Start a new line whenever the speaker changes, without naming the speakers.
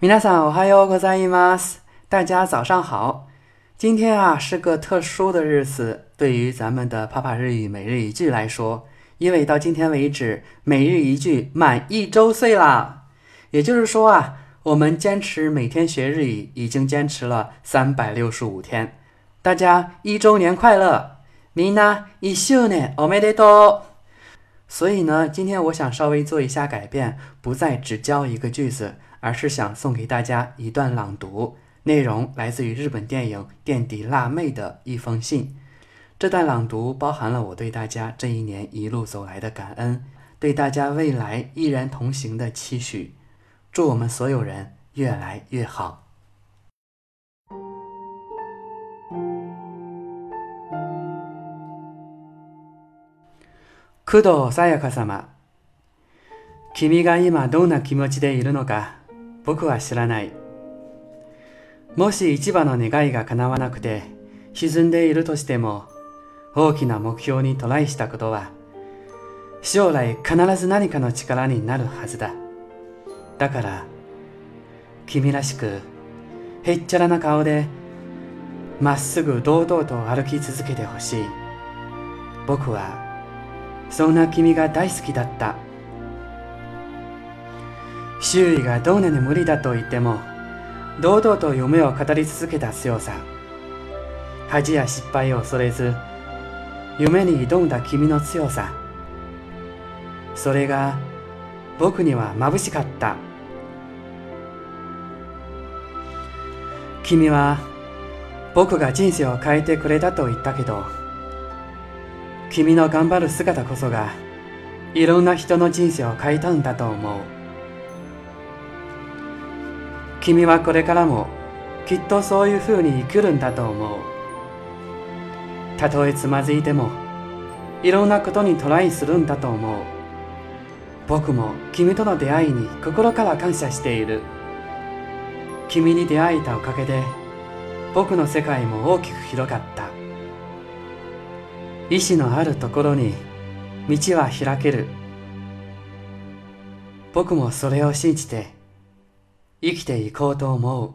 皆さんおはようございます。大家早上好。今天啊是个特殊的日子，对于咱们的帕帕日语每日一句来说，因为到今天为止，每日一句满一周岁啦。也就是说啊，我们坚持每天学日语已经坚持了三百六十五天。大家一周年快乐！みんな一周年おめでとう。 所以呢，今天我想稍微做一下改变，不再只教一个句子，而是想送给大家一段朗读，内容来自于日本电影《垫底辣妹》的一封信。这段朗读包含了我对大家这一年一路走来的感恩，对大家未来依然同行的期许。祝我们所有人越来越好。工藤さやか様。君が今どんな気持ちでいるのか僕は知らない。もし一番の願いが叶わなくて沈んでいるとしても大きな目標にトライしたことは将来必ず何かの力になるはずだ。だから君らしくへっちゃらな顔でまっすぐ堂々と歩き続けてほしい。僕はそんな君が大好きだった。周囲がどんなに無理だと言っても堂々と夢を語り続けた強さ恥や失敗を恐れず夢に挑んだ君の強さそれが僕には眩しかった。君は僕が人生を変えてくれたと言ったけど君の頑張る姿こそがいろんな人の人生を変えたんだと思う。君はこれからもきっとそういうふうに生きるんだと思う。たとえつまずいてもいろんなことにトライするんだと思う。僕も君との出会いに心から感謝している。君に出会えたおかげで僕の世界も大きく広がった。意志のあるところに道は開ける。僕もそれを信じて生きていこうと思う。